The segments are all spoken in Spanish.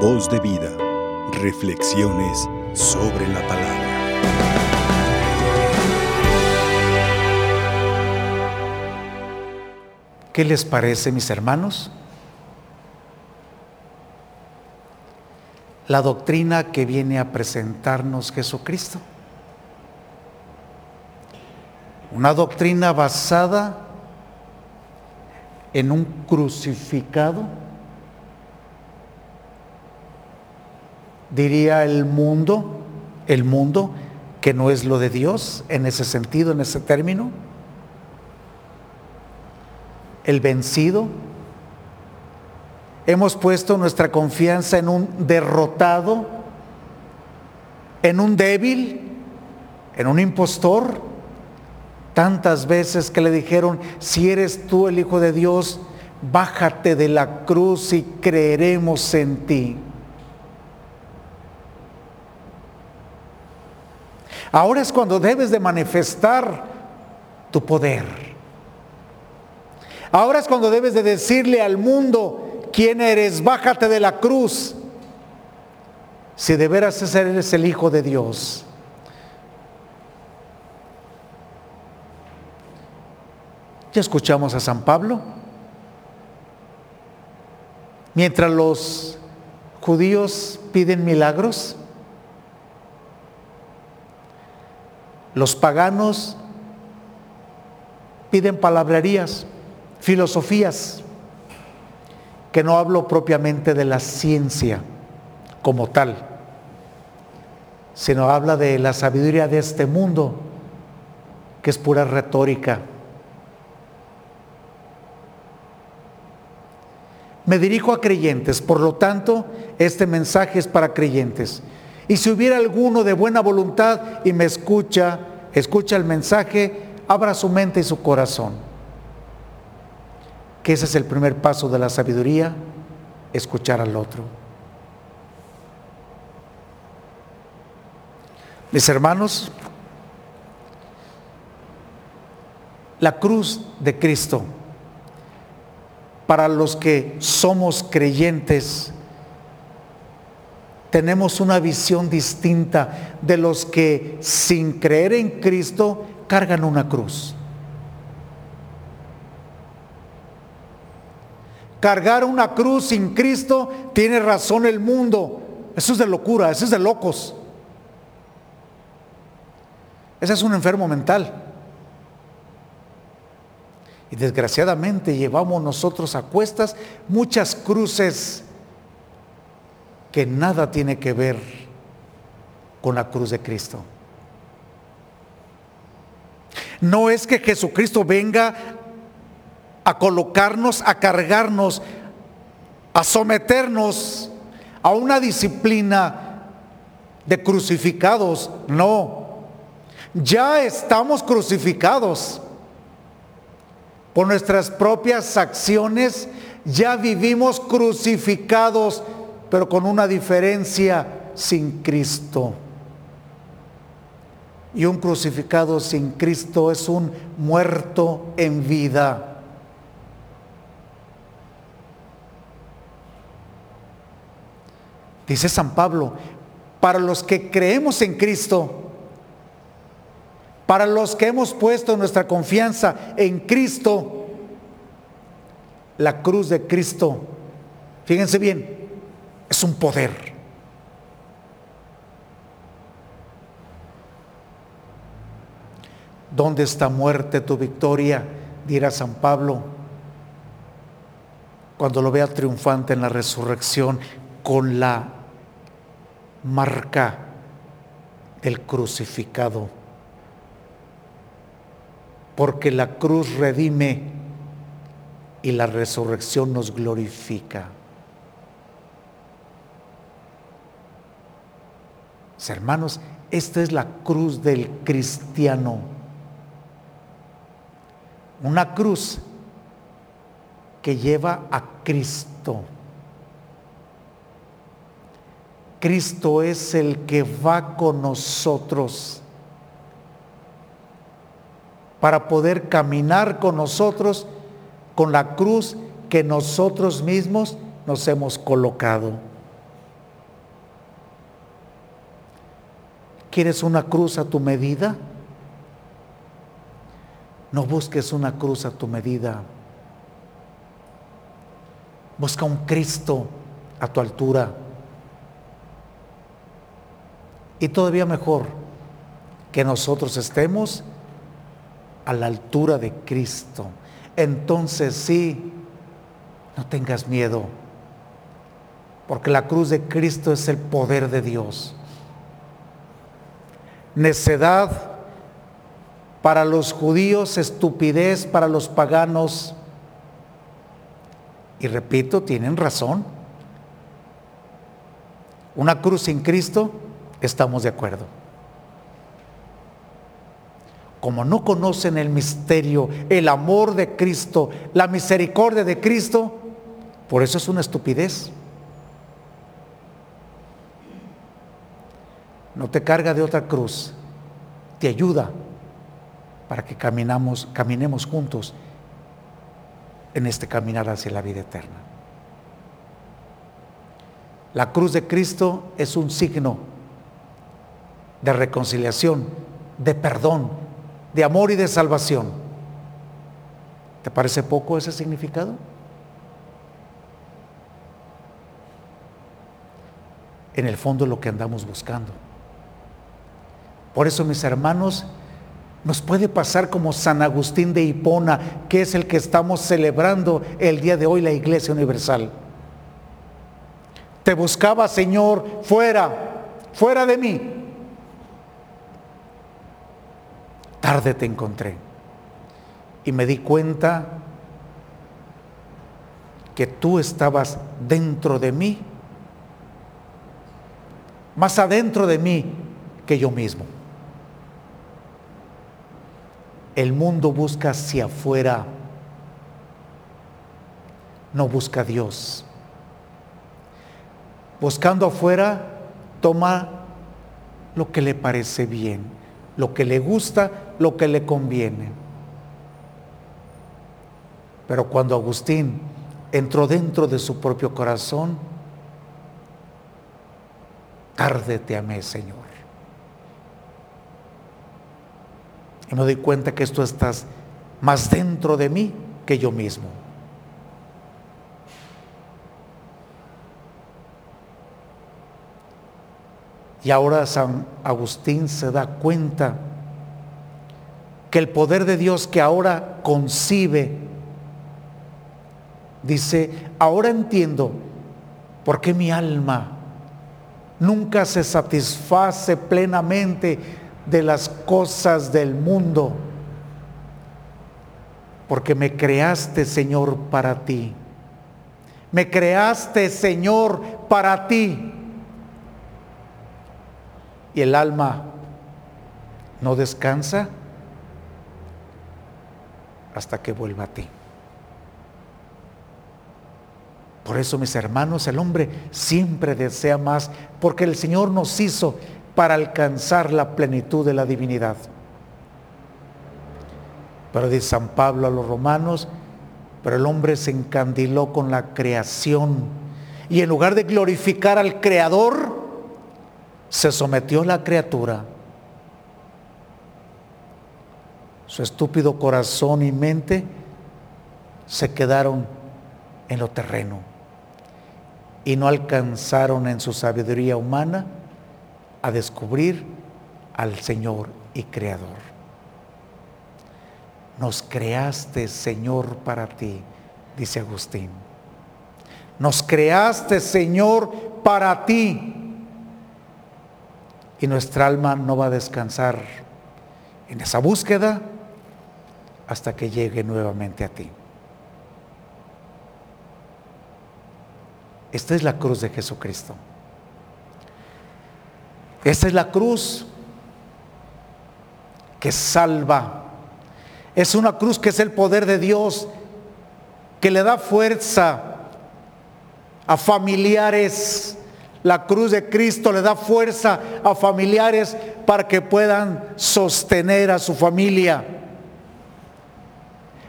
Voz de vida. Reflexiones sobre la palabra. ¿Qué les parece, mis hermanos? La doctrina que viene a presentarnos Jesucristo. Una doctrina basada en un crucificado, diría el mundo, el mundo que no es lo de Dios en ese sentido, en ese término, el vencido. Hemos puesto nuestra confianza en un derrotado, en un débil, en un impostor, Tantas veces que le dijeron, si eres tú el Hijo de Dios, bájate de la cruz y creeremos en ti. Ahora es cuando debes de manifestar tu poder. Ahora es cuando debes de decirle al mundo quién eres, bájate de la cruz. Si de veras eres el Hijo de Dios. Ya escuchamos a San Pablo. Mientras los judíos piden milagros, los paganos piden palabrerías, filosofías, que no hablo propiamente de la ciencia como tal, sino habla de la sabiduría de este mundo, que es pura retórica Me dirijo a creyentes, por lo tanto, este mensaje es para creyentes. Y si hubiera alguno de buena voluntad y me escucha, escucha el mensaje, abra su mente y su corazón. Que ese es el primer paso de la sabiduría, escuchar al otro. Mis hermanos, la cruz de Cristo para los que somos creyentes, tenemos una visión distinta de los que sin creer en Cristo cargan una cruz. Cargar una cruz sin Cristo tiene razón el mundo. Eso es de locura, eso es de locos. Ese es un enfermo mental. Y desgraciadamente llevamos nosotros a cuestas muchas cruces que nada tiene que ver con la cruz de Cristo. No es que Jesucristo venga a colocarnos, a cargarnos, a someternos a una disciplina de crucificados. No, ya estamos crucificados por nuestras propias acciones, ya vivimos crucificados, pero con una diferencia sin Cristo. Y un crucificado sin Cristo es un muerto en vida. Dice San Pablo, para los que creemos en Cristo, para los que hemos puesto nuestra confianza en Cristo, la cruz de Cristo, fíjense bien, es un poder. ¿Dónde está muerte tu victoria? dirá San Pablo cuando lo vea triunfante en la resurrección con la marca del crucificado porque la cruz redime y la resurrección nos glorifica. Hermanos, esta es la cruz del cristiano. Una cruz que lleva a Cristo. Cristo es el que va con nosotros para poder caminar con nosotros con la cruz que nosotros mismos nos hemos colocado. ¿Quieres una cruz a tu medida? No busques una cruz a tu medida. Busca un Cristo a tu altura. Y todavía mejor, que nosotros estemos a la altura de Cristo. Entonces sí, no tengas miedo, porque la cruz de Cristo es el poder de Dios. Necedad para los judíos, estupidez para los paganos. Y repito, tienen razón. Una cruz sin Cristo, estamos de acuerdo como no conocen el misterio, el amor de Cristo, la misericordia de Cristo, por eso es una estupidez. No te carga de otra cruz, te ayuda para que caminamos, caminemos juntos en este caminar hacia la vida eterna. La cruz de Cristo es un signo de reconciliación, de perdón, de amor y de salvación. ¿Te parece poco ese significado? En el fondo lo que andamos buscando. Por eso, mis hermanos, nos puede pasar como San Agustín de Hipona, que es el que estamos celebrando el día de hoy la Iglesia Universal. Te buscaba, Señor, fuera, fuera de mí. tarde te encontré. Y me di cuenta que tú estabas dentro de mí, más adentro de mí que yo mismo. El mundo busca hacia afuera, no busca a Dios. Buscando afuera, toma lo que le parece bien lo que le gusta, lo que le conviene. Pero cuando Agustín entró dentro de su propio corazón, tarde te amé, Señor. Y me doy cuenta que tú estás más dentro de mí que yo mismo. Y ahora San Agustín se da cuenta que el poder de Dios que ahora concibe, dice, ahora entiendo por qué mi alma nunca se satisface plenamente de las cosas del mundo, porque me creaste, Señor, para ti. Me creaste, Señor, para ti y el alma no descansa hasta que vuelva a ti. Por eso, mis hermanos, el hombre siempre desea más, porque el Señor nos hizo para alcanzar la plenitud de la divinidad. Pero dice San Pablo a los romanos, pero el hombre se encandiló con la creación y en lugar de glorificar al Creador, se sometió la criatura. Su estúpido corazón y mente se quedaron en lo terreno y no alcanzaron en su sabiduría humana a descubrir al Señor y Creador. Nos creaste, Señor, para ti, dice Agustín. Nos creaste, Señor, para ti y nuestra alma no va a descansar en esa búsqueda hasta que llegue nuevamente a ti. Esta es la cruz de Jesucristo. Esta es la cruz que salva. Es una cruz que es el poder de Dios, que le da fuerza a familiares la cruz de Cristo le da fuerza a familiares para que puedan sostener a su familia.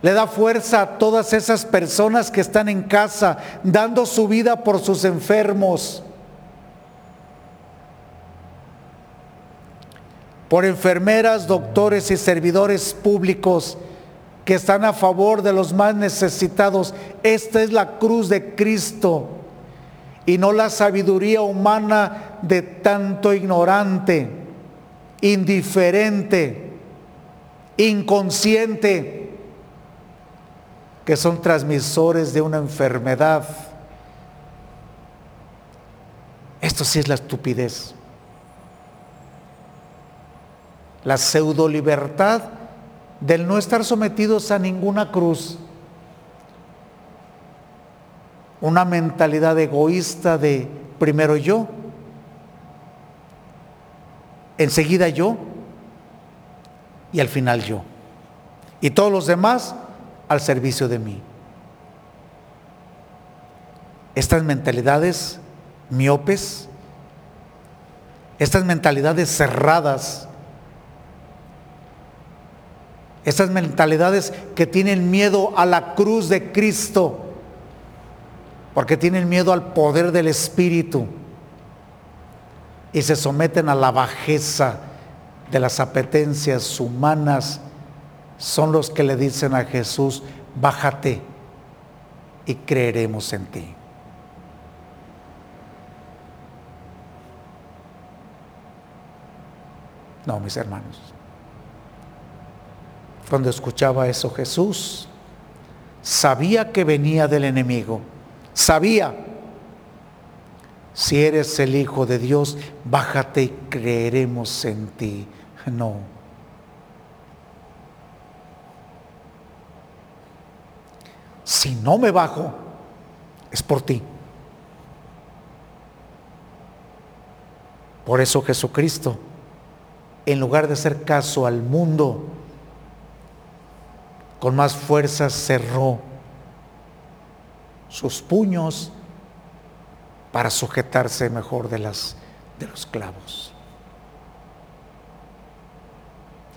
Le da fuerza a todas esas personas que están en casa dando su vida por sus enfermos. Por enfermeras, doctores y servidores públicos que están a favor de los más necesitados. Esta es la cruz de Cristo y no la sabiduría humana de tanto ignorante, indiferente, inconsciente, que son transmisores de una enfermedad. Esto sí es la estupidez. La pseudo libertad del no estar sometidos a ninguna cruz. Una mentalidad egoísta de primero yo, enseguida yo y al final yo. Y todos los demás al servicio de mí. Estas mentalidades miopes, estas mentalidades cerradas, esas mentalidades que tienen miedo a la cruz de Cristo, porque tienen miedo al poder del Espíritu y se someten a la bajeza de las apetencias humanas, son los que le dicen a Jesús, bájate y creeremos en ti. No, mis hermanos. Cuando escuchaba eso Jesús, sabía que venía del enemigo. Sabía, si eres el Hijo de Dios, bájate y creeremos en ti. No. Si no me bajo, es por ti. Por eso Jesucristo, en lugar de hacer caso al mundo, con más fuerza cerró sus puños para sujetarse mejor de, de los clavos.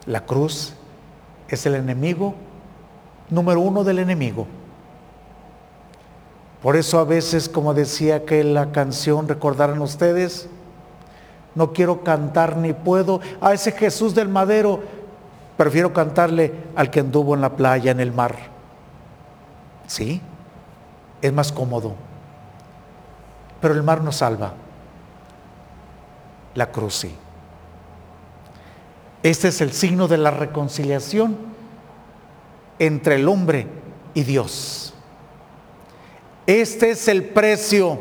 La cruz es el enemigo número uno del enemigo. Por eso a veces, como decía que la canción, recordaron ustedes, no quiero cantar ni puedo a ese Jesús del madero Prefiero cantarle al que anduvo en la playa, en el mar. ¿Sí? Es más cómodo. Pero el mar no salva. La cruz sí. Este es el signo de la reconciliación entre el hombre y Dios. Este es el precio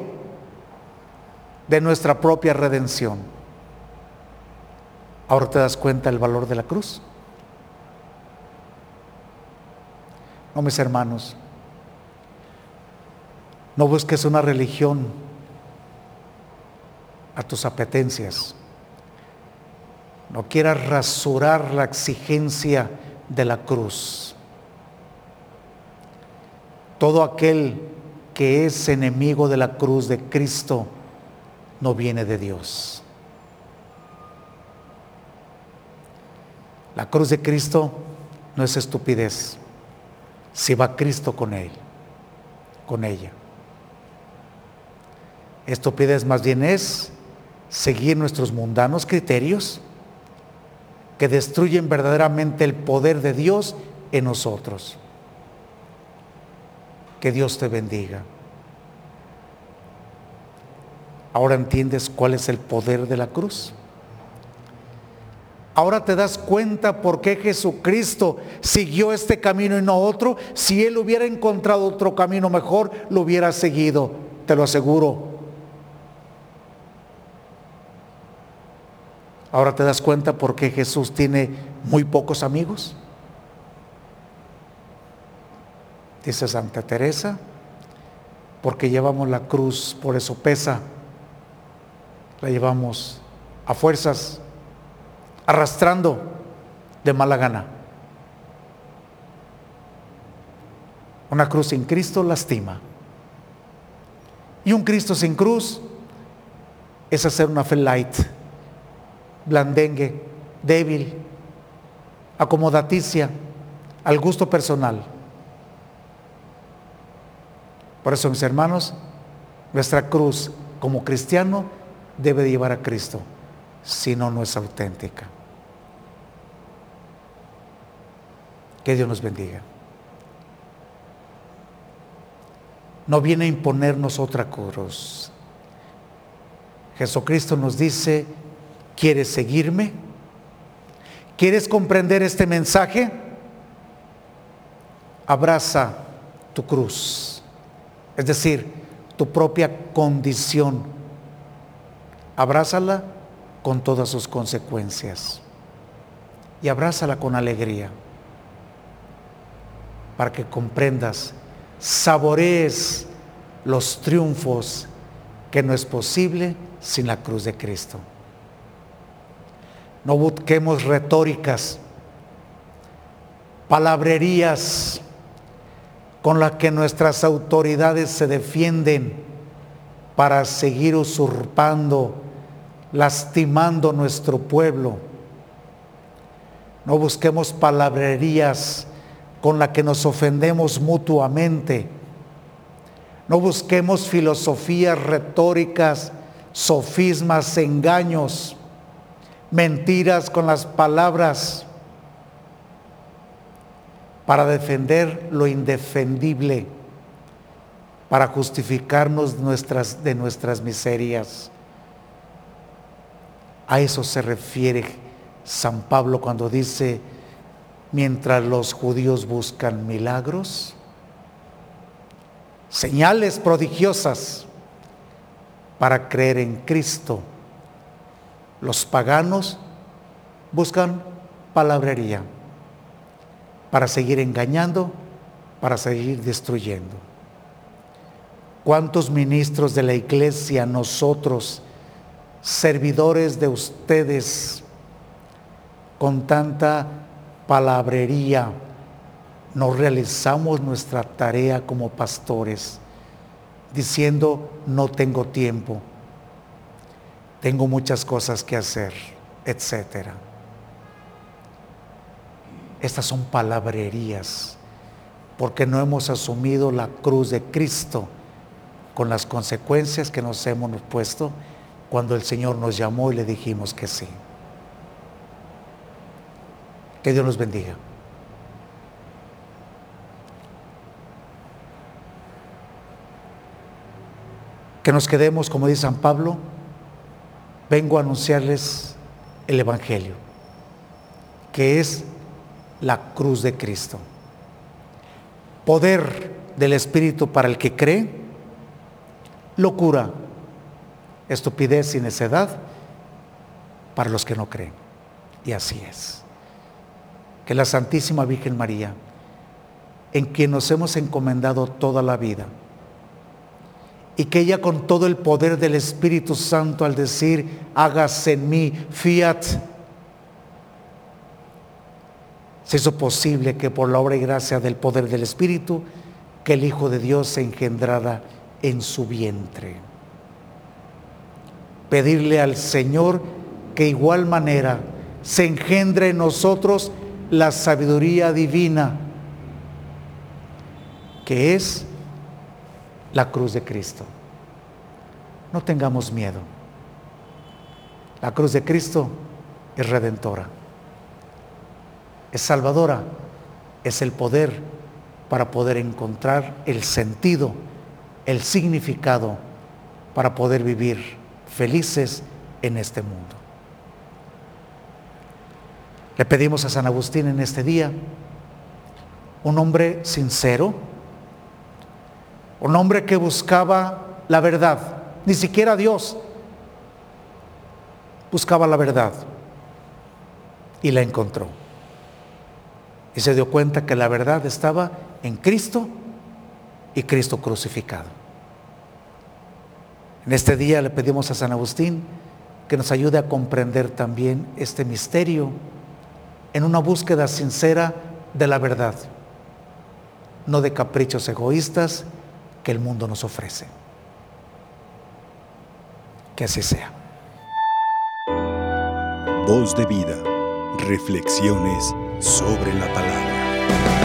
de nuestra propia redención. Ahora te das cuenta el valor de la cruz. No, mis hermanos, no busques una religión a tus apetencias. No quieras rasurar la exigencia de la cruz. Todo aquel que es enemigo de la cruz de Cristo no viene de Dios. La cruz de Cristo no es estupidez si va Cristo con él, con ella. Estupidez más bien es seguir nuestros mundanos criterios que destruyen verdaderamente el poder de Dios en nosotros. Que Dios te bendiga. Ahora entiendes cuál es el poder de la cruz. Ahora te das cuenta por qué Jesucristo siguió este camino y no otro. Si Él hubiera encontrado otro camino mejor, lo hubiera seguido, te lo aseguro. Ahora te das cuenta por qué Jesús tiene muy pocos amigos. Dice Santa Teresa, porque llevamos la cruz, por eso pesa. La llevamos a fuerzas arrastrando de mala gana. Una cruz sin Cristo lastima. Y un Cristo sin cruz es hacer una fe light, blandengue, débil, acomodaticia, al gusto personal. Por eso, mis hermanos, nuestra cruz como cristiano debe llevar a Cristo, si no, no es auténtica. Que Dios nos bendiga. No viene a imponernos otra cruz. Jesucristo nos dice, ¿quieres seguirme? ¿Quieres comprender este mensaje? Abraza tu cruz, es decir, tu propia condición. Abrázala con todas sus consecuencias y abrázala con alegría para que comprendas, saborees los triunfos que no es posible sin la cruz de Cristo. No busquemos retóricas, palabrerías con las que nuestras autoridades se defienden para seguir usurpando, lastimando nuestro pueblo. No busquemos palabrerías con las que nos ofendemos mutuamente. No busquemos filosofías retóricas, sofismas, engaños, mentiras con las palabras para defender lo indefendible, para justificarnos nuestras, de nuestras miserias. A eso se refiere San Pablo cuando dice, mientras los judíos buscan milagros, señales prodigiosas para creer en Cristo, los paganos buscan palabrería para seguir engañando, para seguir destruyendo. ¿Cuántos ministros de la iglesia, nosotros, servidores de ustedes, con tanta palabrería, no realizamos nuestra tarea como pastores, diciendo, no tengo tiempo, tengo muchas cosas que hacer, etcétera? Estas son palabrerías, porque no hemos asumido la cruz de Cristo con las consecuencias que nos hemos puesto cuando el Señor nos llamó y le dijimos que sí. Que Dios nos bendiga. Que nos quedemos, como dice San Pablo, vengo a anunciarles el Evangelio, que es la cruz de Cristo. Poder del Espíritu para el que cree, locura, estupidez y necedad para los que no creen. Y así es. Que la Santísima Virgen María, en quien nos hemos encomendado toda la vida, y que ella con todo el poder del Espíritu Santo al decir, hágase en mí fiat, se hizo posible que por la obra y gracia del poder del Espíritu, que el Hijo de Dios se engendrara en su vientre. Pedirle al Señor que igual manera se engendre en nosotros la sabiduría divina, que es la cruz de Cristo. No tengamos miedo. La cruz de Cristo es redentora es salvadora, es el poder para poder encontrar el sentido, el significado, para poder vivir felices en este mundo. Le pedimos a San Agustín en este día un hombre sincero, un hombre que buscaba la verdad, ni siquiera Dios buscaba la verdad y la encontró y se dio cuenta que la verdad estaba en Cristo y Cristo crucificado. En este día le pedimos a San Agustín que nos ayude a comprender también este misterio en una búsqueda sincera de la verdad, no de caprichos egoístas que el mundo nos ofrece. Que así sea. Voz de vida. Reflexiones sobre la palabra.